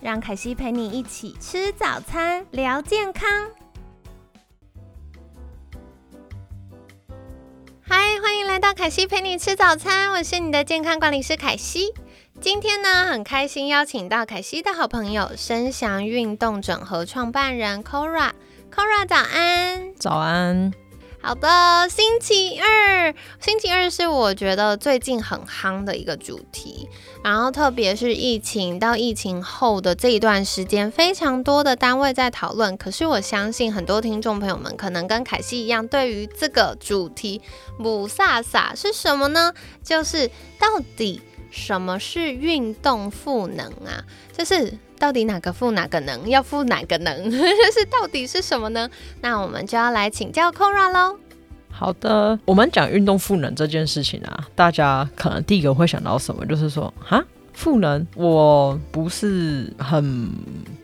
让凯西陪你一起吃早餐，聊健康。嗨，欢迎来到凯西陪你吃早餐，我是你的健康管理师凯西。今天呢，很开心邀请到凯西的好朋友，声祥运动整合创办人 Kora。Kora，早安！早安。好的，星期二，星期二是我觉得最近很夯的一个主题。然后，特别是疫情到疫情后的这一段时间，非常多的单位在讨论。可是，我相信很多听众朋友们可能跟凯西一样，对于这个主题“母萨萨”是什么呢？就是到底什么是运动赋能啊？就是。到底哪个赋哪个能？要赋哪个能？是到底是什么呢？那我们就要来请教 c o r a 喽。好的，我们讲运动赋能这件事情啊，大家可能第一个会想到什么？就是说，哈。赋能，我不是很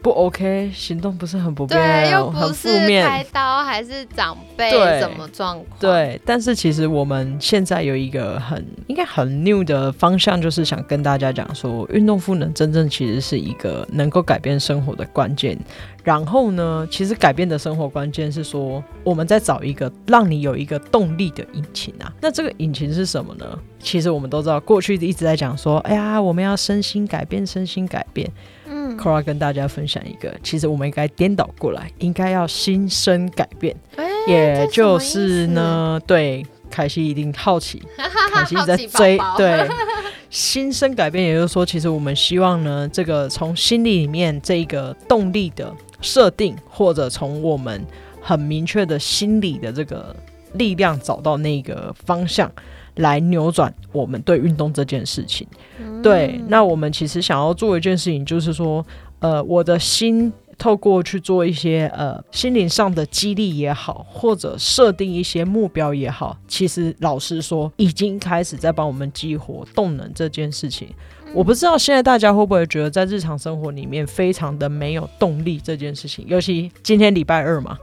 不 OK，行动不是很不便，又不是开刀还是长辈什么状况？对，但是其实我们现在有一个很应该很 new 的方向，就是想跟大家讲说，运动赋能真正其实是一个能够改变生活的关键。然后呢，其实改变的生活关键是说，我们在找一个让你有一个动力的引擎啊。那这个引擎是什么呢？其实我们都知道，过去一直在讲说，哎呀，我们要身心改变，身心改变。嗯，Kora 跟大家分享一个，其实我们应该颠倒过来，应该要心生改变。也就是呢，对，凯西一定好奇，凯西在追，对。心生改变，也就是说，其实我们希望呢，这个从心里里面这一个动力的设定，或者从我们很明确的心理的这个力量找到那个方向，来扭转我们对运动这件事情。对，那我们其实想要做一件事情，就是说，呃，我的心。透过去做一些呃心灵上的激励也好，或者设定一些目标也好，其实老实说，已经开始在帮我们激活动能这件事情。我不知道现在大家会不会觉得在日常生活里面非常的没有动力这件事情，尤其今天礼拜二嘛，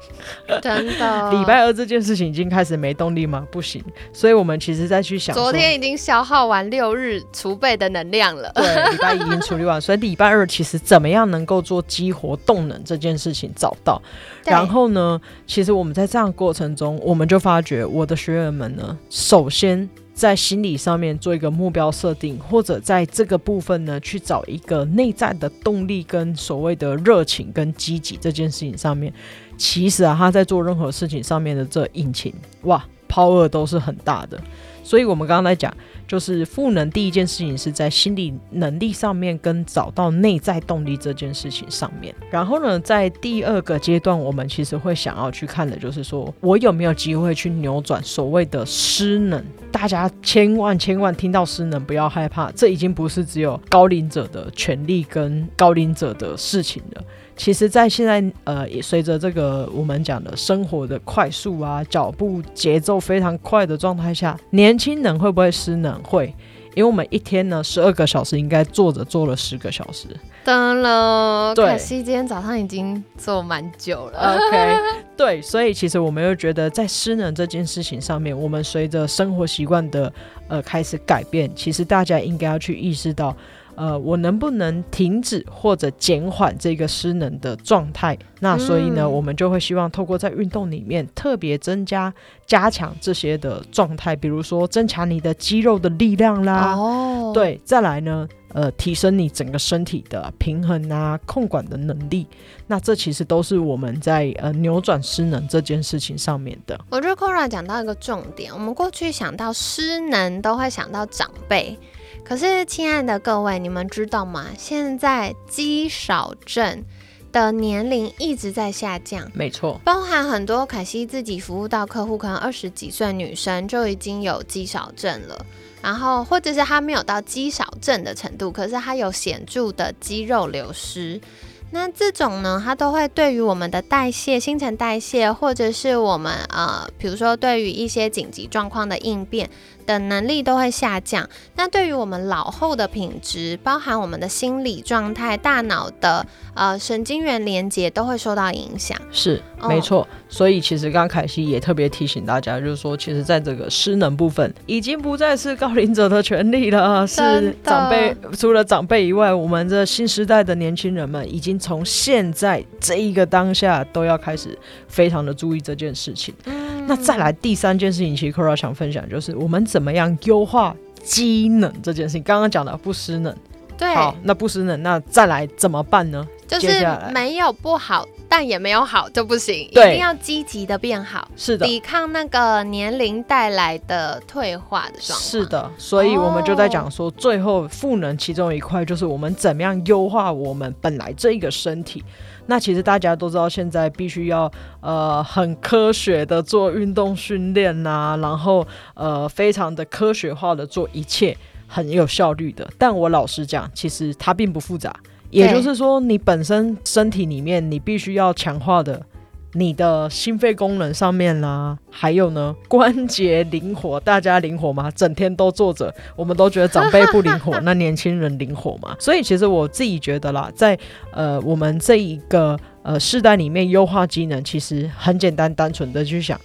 真的，礼拜二这件事情已经开始没动力吗？不行，所以我们其实再去想，昨天已经消耗完六日储备的能量了，对，礼拜一已经处理完，所以礼拜二其实怎么样能够做激活动能这件事情找到，然后呢，其实我们在这样过程中，我们就发觉我的学员们呢，首先。在心理上面做一个目标设定，或者在这个部分呢，去找一个内在的动力跟所谓的热情跟积极这件事情上面，其实啊，他在做任何事情上面的这引擎，哇，power 都是很大的。所以我们刚刚在讲。就是赋能第一件事情是在心理能力上面跟找到内在动力这件事情上面，然后呢，在第二个阶段，我们其实会想要去看的就是说我有没有机会去扭转所谓的失能。大家千万千万听到失能不要害怕，这已经不是只有高龄者的权利跟高龄者的事情了。其实，在现在，呃，也随着这个我们讲的生活的快速啊，脚步节奏非常快的状态下，年轻人会不会失能？会，因为我们一天呢，十二个小时应该坐着坐了十个小时。当了，可惜今天早上已经坐蛮久了。OK，对，所以其实我们又觉得，在失能这件事情上面，我们随着生活习惯的呃开始改变，其实大家应该要去意识到。呃，我能不能停止或者减缓这个失能的状态？那所以呢，我们就会希望透过在运动里面特别增加、加强这些的状态，比如说增强你的肌肉的力量啦。哦，对，再来呢，呃，提升你整个身体的平衡啊、控管的能力。那这其实都是我们在呃扭转失能这件事情上面的。我觉得 Kora 讲到一个重点，我们过去想到失能都会想到长辈。可是，亲爱的各位，你们知道吗？现在肌少症的年龄一直在下降，没错，包含很多凯西自己服务到客户，可能二十几岁女生就已经有肌少症了，然后或者是她没有到肌少症的程度，可是她有显著的肌肉流失。那这种呢，它都会对于我们的代谢、新陈代谢，或者是我们呃，比如说对于一些紧急状况的应变。的能力都会下降，那对于我们老后的品质，包含我们的心理状态、大脑的呃神经元连接都会受到影响。是，没错。所以其实刚刚凯西也特别提醒大家，就是说，其实在这个失能部分，已经不再是高龄者的权利了，是长辈。除了长辈以外，我们这新时代的年轻人们，已经从现在这一个当下都要开始非常的注意这件事情。那再来第三件事情，其实 Kora 想分享就是我们怎么样优化机能这件事情。刚刚讲的不失能，对，好，那不失能，那再来怎么办呢？就是没有不好，但也没有好就不行，一定要积极的变好，是的，抵抗那个年龄带来的退化的状况。是的，所以我们就在讲说，最后赋能其中一块就是我们怎么样优化我们本来这一个身体。那其实大家都知道，现在必须要呃很科学的做运动训练呐，然后呃非常的科学化的做一切，很有效率的。但我老实讲，其实它并不复杂。也就是说，你本身身体里面你必须要强化的。你的心肺功能上面啦，还有呢，关节灵活，大家灵活吗？整天都坐着，我们都觉得长辈不灵活，那年轻人灵活吗？所以其实我自己觉得啦，在呃我们这一个呃世代里面，优化机能其实很简单，单纯的去想，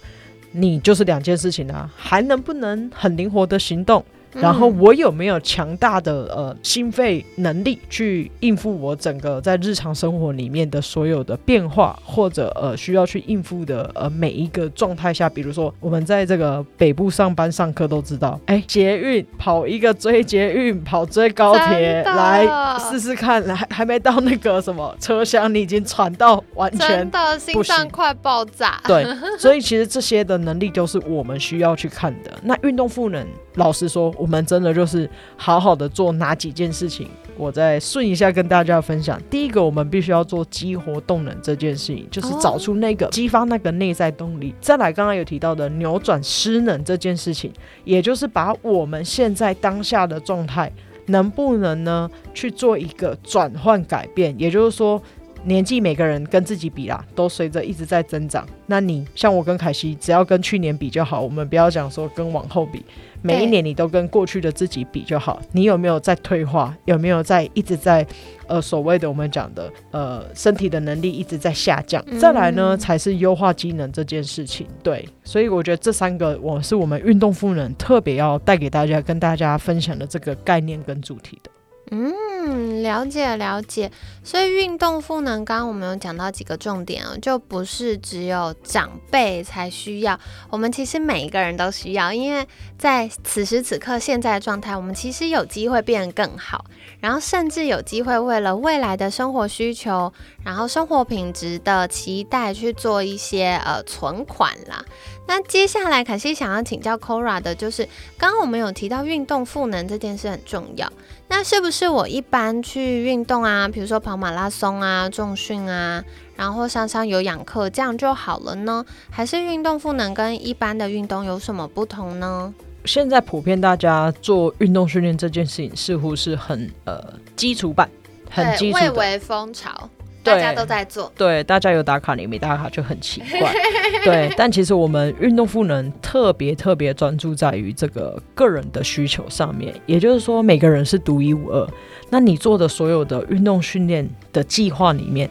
你就是两件事情啊，还能不能很灵活的行动？然后我有没有强大的呃心肺能力去应付我整个在日常生活里面的所有的变化，或者呃需要去应付的呃每一个状态下，比如说我们在这个北部上班上课都知道，哎，捷运跑一个追捷运，跑追高铁，来试试看，来还没到那个什么车厢，你已经喘到完全心脏快爆炸。对，所以其实这些的能力都是我们需要去看的。那运动赋能。老实说，我们真的就是好好的做哪几件事情，我再顺一下跟大家分享。第一个，我们必须要做激活动能这件事情，就是找出那个激发那个内在动力。再来，刚刚有提到的扭转失能这件事情，也就是把我们现在当下的状态能不能呢去做一个转换改变，也就是说。年纪每个人跟自己比啦，都随着一直在增长。那你像我跟凯西，只要跟去年比就好。我们不要讲说跟往后比，每一年你都跟过去的自己比就好。你有没有在退化？有没有在一直在呃所谓的我们讲的呃身体的能力一直在下降？再来呢，才是优化机能这件事情。对，所以我觉得这三个我是我们运动赋能特别要带给大家、跟大家分享的这个概念跟主题的。嗯，嗯了解了解。所以运动赋能，刚刚我们有讲到几个重点啊，就不是只有长辈才需要，我们其实每一个人都需要，因为在此时此刻现在的状态，我们其实有机会变得更好，然后甚至有机会为了未来的生活需求，然后生活品质的期待去做一些呃存款啦。那接下来凯西想要请教 Kora 的就是，刚刚我们有提到运动赋能这件事很重要。那是不是我一般去运动啊，比如说跑马拉松啊、重训啊，然后上上有氧课，这样就好了呢？还是运动赋能跟一般的运动有什么不同呢？现在普遍大家做运动训练这件事情，似乎是很呃基础版，很基础的，蔚为风潮。大家都在做，对，大家有打卡，你没打卡就很奇怪。对，但其实我们运动赋能特别特别专注在于这个个人的需求上面，也就是说每个人是独一无二。那你做的所有的运动训练的计划里面，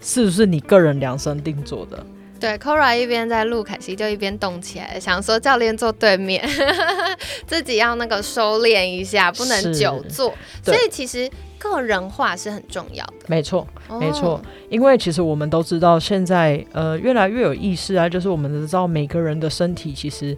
是不是你个人量身定做的？对，Kora 一边在录，凯西就一边动起来，想说教练坐对面，自己要那个收敛一下，不能久坐。所以其实。个人化是很重要的，没错，没错，因为其实我们都知道，现在呃越来越有意识啊，就是我们知道每个人的身体其实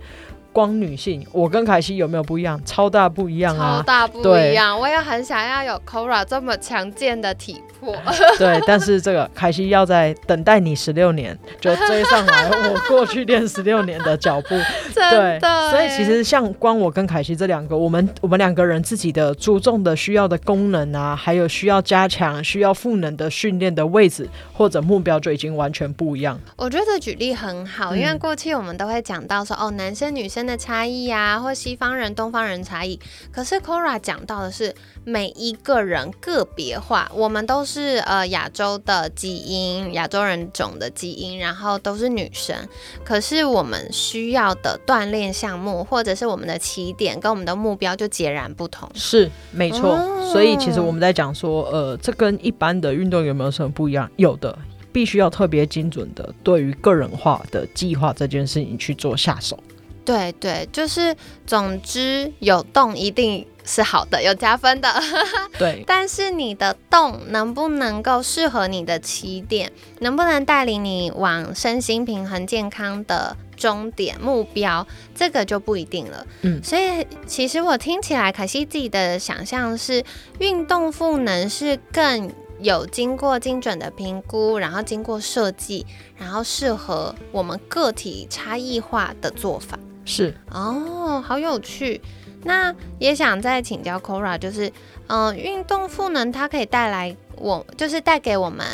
光女性，我跟凯西有没有不一样？超大不一样啊！超大不一样，我也很想要有 Kora 这么强健的体魄。对，但是这个凯西要在等待你十六年，就追上来我过去练十六年的脚步。对，所以其实像光我跟凯西这两个，我们我们两个人自己的注重的需要的功能啊，还有需要加强、需要赋能的训练的位置或者目标就已经完全不一样。我觉得举例很好，因为过去我们都会讲到说哦，男生女生的差异啊，或西方人东方人差异。可是 Cora 讲到的是每一个人个别化，我们都是呃亚洲的基因，亚洲人种的基因，然后都是女生，可是我们需要的锻炼项目或者是我们的起点跟我们的目标就截然不同。是没错，所以其实我们在讲说，呃，这跟一般的运动有没有什么不一样？有的。必须要特别精准的对于个人化的计划这件事情去做下手。对对，就是总之有动一定是好的，有加分的。对，但是你的动能不能够适合你的起点，能不能带领你往身心平衡健康的终点目标，这个就不一定了。嗯，所以其实我听起来，可惜自己的想象是运动赋能是更。有经过精准的评估，然后经过设计，然后适合我们个体差异化的做法是哦，好有趣。那也想再请教 Kora，就是嗯，运动赋能它可以带来我，就是带给我们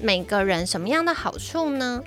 每个人什么样的好处呢？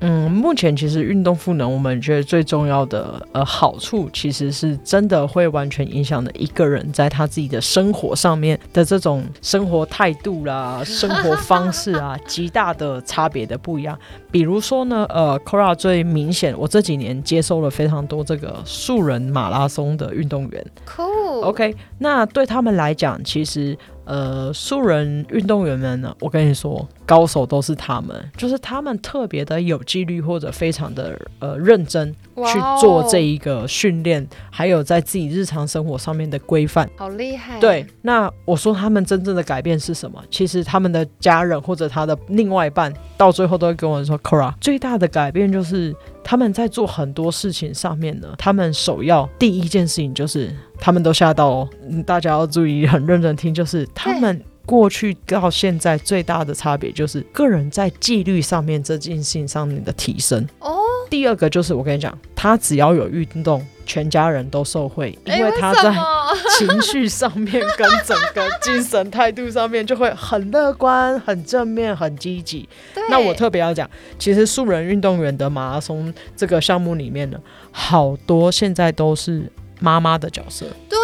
嗯，目前其实运动赋能，我们觉得最重要的呃好处，其实是真的会完全影响的一个人在他自己的生活上面的这种生活态度啦、生活方式啊，极大的差别的不一样。比如说呢，呃，Cora 最明显，我这几年接收了非常多这个素人马拉松的运动员，Cool，OK，那对他们来讲，其实。呃，素人运动员们呢，我跟你说，高手都是他们，就是他们特别的有纪律或者非常的呃认真去做这一个训练，还有在自己日常生活上面的规范，好厉害。对，那我说他们真正的改变是什么？其实他们的家人或者他的另外一半，到最后都会跟我说，Kora 最大的改变就是他们在做很多事情上面呢，他们首要第一件事情就是。他们都吓到哦，大家要注意，很认真听。就是他们过去到现在最大的差别，就是个人在纪律上面这件事情上面的提升。哦，第二个就是我跟你讲，他只要有运动，全家人都受惠，因为他在 情绪上面跟整个精神态度上面就会很乐观、很正面、很积极。那我特别要讲，其实素人运动员的马拉松这个项目里面呢，好多现在都是。妈妈的角色，对，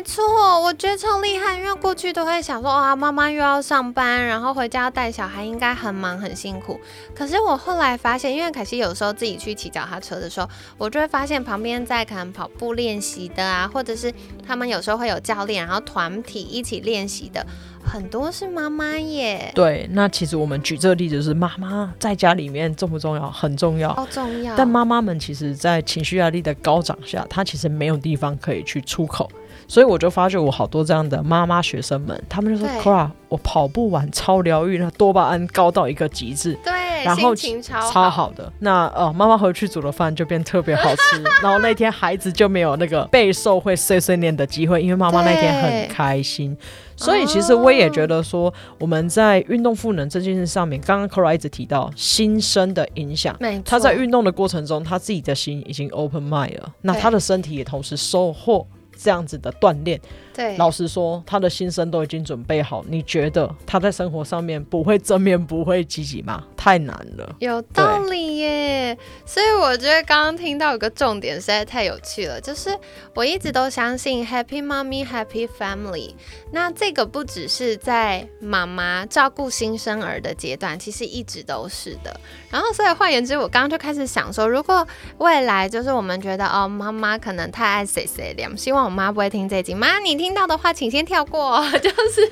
没错，我觉得超厉害，因为过去都会想说，哇，妈妈又要上班，然后回家要带小孩，应该很忙很辛苦。可是我后来发现，因为凯西有时候自己去骑脚踏车的时候，我就会发现旁边在可能跑步练习的啊，或者是他们有时候会有教练，然后团体一起练习的。很多是妈妈耶，对，那其实我们举这个例子是妈妈在家里面重不重要？很重要，好重要。但妈妈们其实，在情绪压力的高涨下，她其实没有地方可以去出口，所以我就发觉我好多这样的妈妈学生们，他们就说 Cora，我跑步完超疗愈，那多巴胺高到一个极致。”对。然后超好的，那呃，妈妈回去煮的饭就变特别好吃。然后那天孩子就没有那个备受会碎碎念的机会，因为妈妈那天很开心。所以其实我也觉得说，我们在运动赋能这件事上面，刚刚 c o r a 一直提到心生的影响。他在运动的过程中，他自己的心已经 open mind 了，那他的身体也同时收获。这样子的锻炼，对，老实说，他的心声都已经准备好。你觉得他在生活上面不会正面、不会积极吗？太难了，有道理耶。所以我觉得刚刚听到有个重点实在太有趣了，就是我一直都相信 Happy Mommy Happy Family。那这个不只是在妈妈照顾新生儿的阶段，其实一直都是的。然后，所以换言之，我刚刚就开始想说，如果未来就是我们觉得哦，妈妈可能太爱谁谁了，希望我妈不会听这集。妈，你听到的话，请先跳过。就是，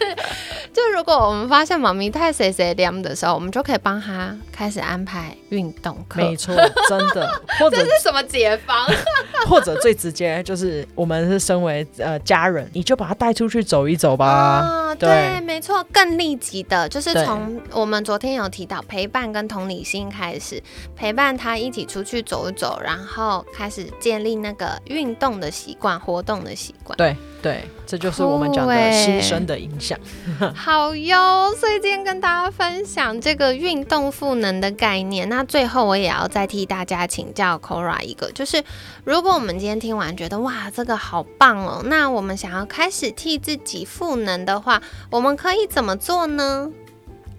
就如果我们发现妈咪太谁谁凉的时候，我们就可以帮他开始安排运动课。没错，真的，或者这是什么解方？或者最直接就是我们是身为呃家人，你就把他带出去走一走吧。啊，对，没错，更立即的就是从我们昨天有提到陪伴跟同理心开始，陪伴他一起出去走一走，然后开始建立那个运动的习惯、活动的习惯。对对，这就是我们讲的新生的影响。好哟，所以今天跟大家分享这个运动赋能的概念。那最后我也要再替大家请教 Kora 一个，就是如果我们今天听完觉得哇，这个好棒哦，那我们想要开始替自己赋能的话，我们可以怎么做呢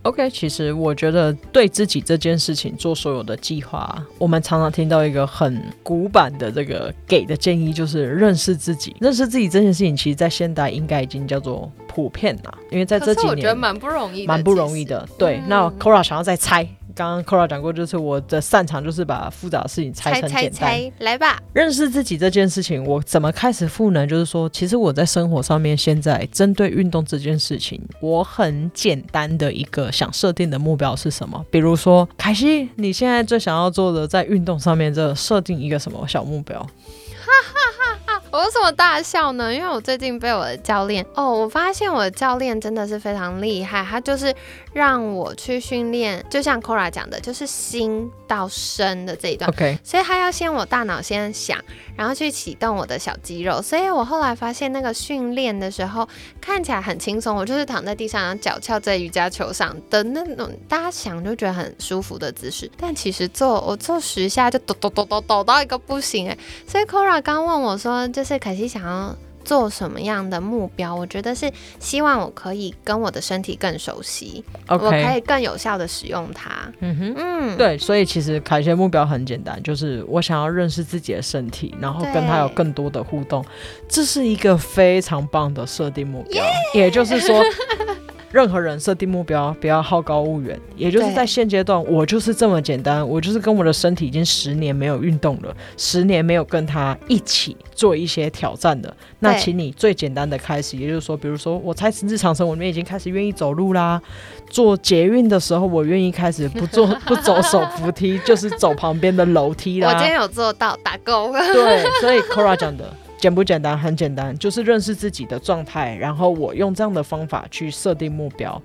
？OK，其实我觉得对自己这件事情做所有的计划，我们常常听到一个很古板的这个给的建议，就是认识自己。认识自己这件事情，其实，在现代应该已经叫做普遍了，因为在这几年，我觉得蛮不容易，蛮不容易的。对，那 Kora 想要再猜。刚刚 Kora 讲过，就是我的擅长就是把复杂的事情拆成简单。来吧，认识自己这件事情，我怎么开始赋能？就是说，其实我在生活上面，现在针对运动这件事情，我很简单的一个想设定的目标是什么？比如说，凯西，你现在最想要做的在运动上面，这设定一个什么小目标？我为什么大笑呢？因为我最近被我的教练哦，我发现我的教练真的是非常厉害，他就是让我去训练，就像 Kora 讲的，就是心到身的这一段。OK，所以他要先我大脑先想，然后去启动我的小肌肉。所以我后来发现那个训练的时候看起来很轻松，我就是躺在地上，然后脚翘在瑜伽球上的那种，大家想就觉得很舒服的姿势。但其实做我做十下就抖抖抖抖抖到一个不行哎。所以 Kora 刚问我说。就是可惜想要做什么样的目标？我觉得是希望我可以跟我的身体更熟悉，我可以更有效的使用它。嗯哼，嗯，对，所以其实凯西的目标很简单，就是我想要认识自己的身体，然后跟他有更多的互动，这是一个非常棒的设定目标。也就是说。任何人设定目标，不要好高骛远。也就是在现阶段，我就是这么简单。我就是跟我的身体已经十年没有运动了，十年没有跟他一起做一些挑战的。那请你最简单的开始，也就是说，比如说，我在日常生活里面已经开始愿意走路啦。做捷运的时候，我愿意开始 不做不走手扶梯，就是走旁边的楼梯啦。我今天有做到，打勾。对，所以 Kora 讲的。简不简单？很简单，就是认识自己的状态，然后我用这样的方法去设定目标。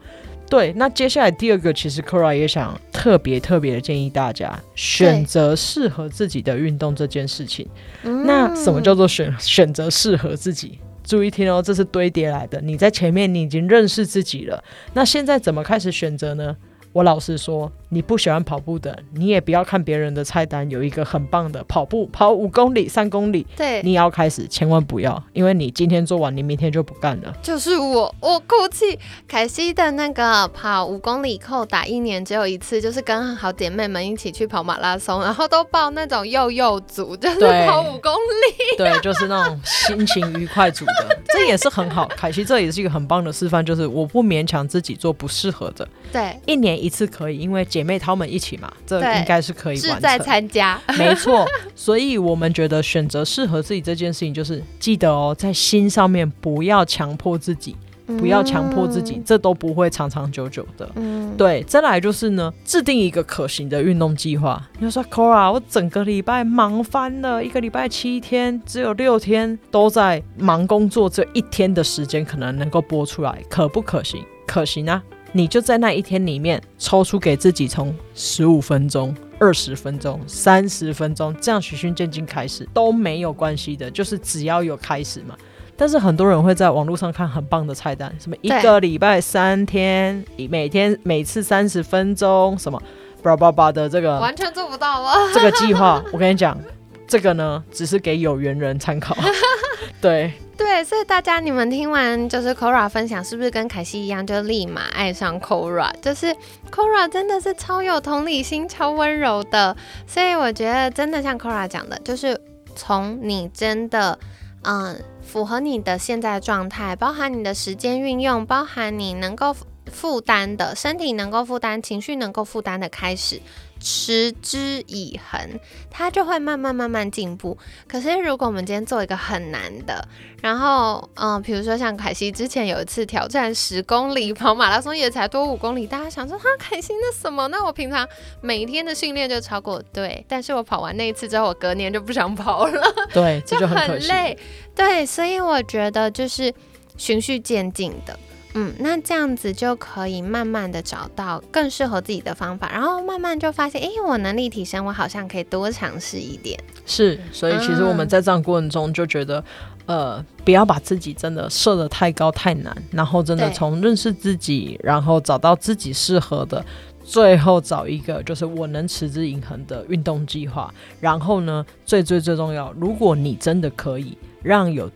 对，那接下来第二个，其实 Kora 也想特别特别的建议大家选择适合自己的运动这件事情。那什么叫做选选择适合自己？注意听哦，这是堆叠来的。你在前面你已经认识自己了，那现在怎么开始选择呢？我老实说。你不喜欢跑步的，你也不要看别人的菜单，有一个很棒的跑步，跑五公里、三公里，对，你要开始，千万不要，因为你今天做完，你明天就不干了。就是我，我哭泣。凯西的那个跑五公里扣打一年只有一次，就是跟好姐妹们一起去跑马拉松，然后都报那种幼幼组，就是跑五公里，对，就是那种心情愉快组的，这也是很好。凯西这也是一个很棒的示范，就是我不勉强自己做不适合的，对，一年一次可以，因为姐。妹她们一起嘛，这应该是可以完成。在参加，没错。所以我们觉得选择适合自己这件事情，就是记得哦，在心上面不要强迫自己，不要强迫自己，这都不会长长久久的。嗯，对。再来就是呢，制定一个可行的运动计划。你说，Cora，我整个礼拜忙翻了，一个礼拜七天，只有六天都在忙工作，这一天的时间可能能够播出来，可不可行？可行啊。你就在那一天里面抽出给自己从十五分钟、二十分钟、三十分钟这样循序渐进开始都没有关系的，就是只要有开始嘛。但是很多人会在网络上看很棒的菜单，什么一个礼拜三天，每天每次三十分钟，什么叭叭叭的这个完全做不到啊！这个计划我跟你讲，这个呢只是给有缘人参考，对。对，所以大家你们听完就是 Kora 分享，是不是跟凯西一样，就立马爱上 Kora？就是 Kora 真的是超有同理心、超温柔的。所以我觉得真的像 Kora 讲的，就是从你真的嗯符合你的现在状态，包含你的时间运用，包含你能够负担的，身体能够负担，情绪能够负担的开始。持之以恒，它就会慢慢慢慢进步。可是如果我们今天做一个很难的，然后嗯，比如说像凯西之前有一次挑战十公里跑马拉松，也才多五公里，大家想说哈，凯西那什么？那我平常每天的训练就超过对，但是我跑完那一次之后，我隔年就不想跑了，对，就很累，对，所以我觉得就是循序渐进的。嗯，那这样子就可以慢慢的找到更适合自己的方法，然后慢慢就发现，哎，我能力提升，我好像可以多尝试一点。是，所以其实我们在这样过程中就觉得，呃，不要把自己真的设的太高太难，然后真的从认识自己，然后找到自己适合的，最后找一个就是我能持之以恒的运动计划。然后呢，最最最重要，如果你真的可以让有。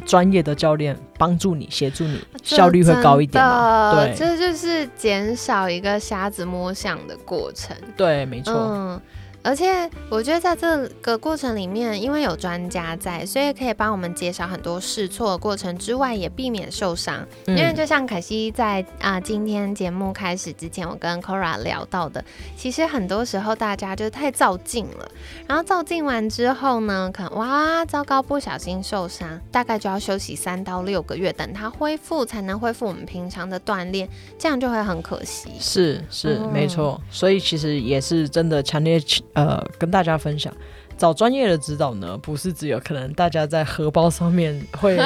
专业的教练帮助你、协助你，效率会高一点嘛？对，这就是减少一个瞎子摸象的过程。对，没错。而且我觉得在这个过程里面，因为有专家在，所以可以帮我们减少很多试错的过程之外，也避免受伤。因为就像凯西在啊今天节目开始之前，我跟 Kora 聊到的，其实很多时候大家就太照镜了，然后照镜完之后呢，可能哇糟糕，不小心受伤，大概就要休息三到六个月，等它恢复才能恢复我们平常的锻炼，这样就会很可惜。是是没错，所以其实也是真的强烈。呃，跟大家分享，找专业的指导呢，不是只有可能大家在荷包上面会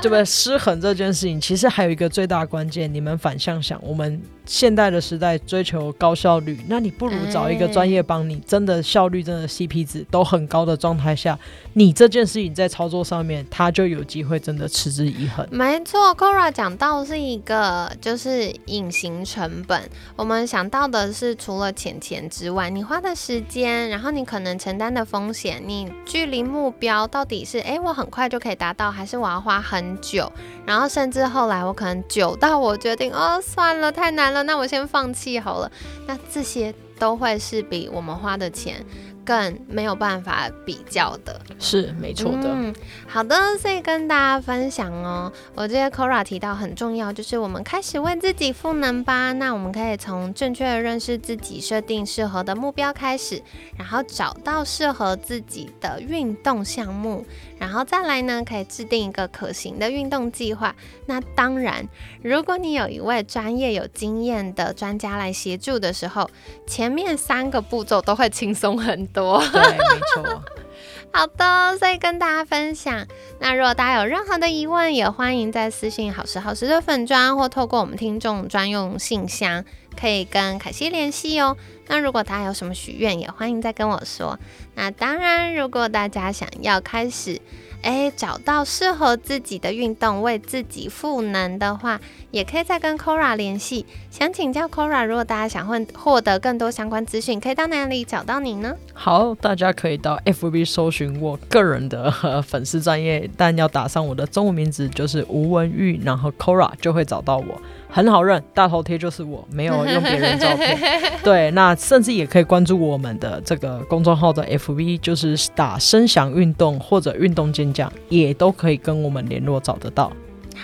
对不对失衡这件事情，其实还有一个最大关键，你们反向想，我们。现代的时代追求高效率，那你不如找一个专业帮你，真的效率真的 CP 值都很高的状态下，你这件事情在操作上面，它就有机会真的持之以恒。没错，Kora 讲到是一个就是隐形成本，我们想到的是除了钱钱之外，你花的时间，然后你可能承担的风风险，你距离目标到底是哎我很快就可以达到，还是我要花很久，然后甚至后来我可能久到我决定哦算了太难。了，那我先放弃好了。那这些都会是比我们花的钱。更没有办法比较的，是没错的。嗯，好的，所以跟大家分享哦。我觉得 Kora 提到很重要，就是我们开始为自己赋能吧。那我们可以从正确的认识自己，设定适合的目标开始，然后找到适合自己的运动项目，然后再来呢，可以制定一个可行的运动计划。那当然，如果你有一位专业有经验的专家来协助的时候，前面三个步骤都会轻松很。多对，没错。好的，所以跟大家分享。那如果大家有任何的疑问，也欢迎在私信好时好时的粉砖，或透过我们听众专用信箱，可以跟凯西联系哦。那如果大家有什么许愿，也欢迎再跟我说。那当然，如果大家想要开始。哎，找到适合自己的运动，为自己赋能的话，也可以再跟 Kora 联系。想请教 Kora，如果大家想获获得更多相关资讯，可以到哪里找到你呢？好，大家可以到 FB 搜寻我个人的粉丝专业，但要打上我的中文名字，就是吴文玉，然后 Kora 就会找到我。很好认，大头贴就是我，没有用别人照片。对，那甚至也可以关注我们的这个公众号的 FV，就是打声响运动或者运动健将，也都可以跟我们联络找得到。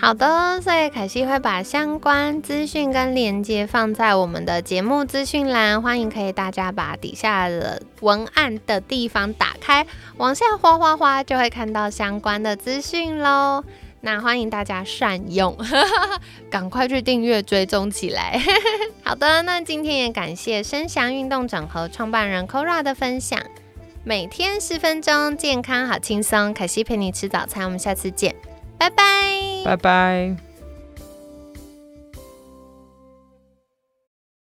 好的，所以凯西会把相关资讯跟链接放在我们的节目资讯栏，欢迎可以大家把底下的文案的地方打开，往下滑滑滑，就会看到相关的资讯喽。那欢迎大家善用，赶快去订阅追踪起来。好的，那今天也感谢生祥运动整合创办人 Kora 的分享。每天十分钟，健康好轻松。凯西陪你吃早餐，我们下次见，拜拜，拜拜。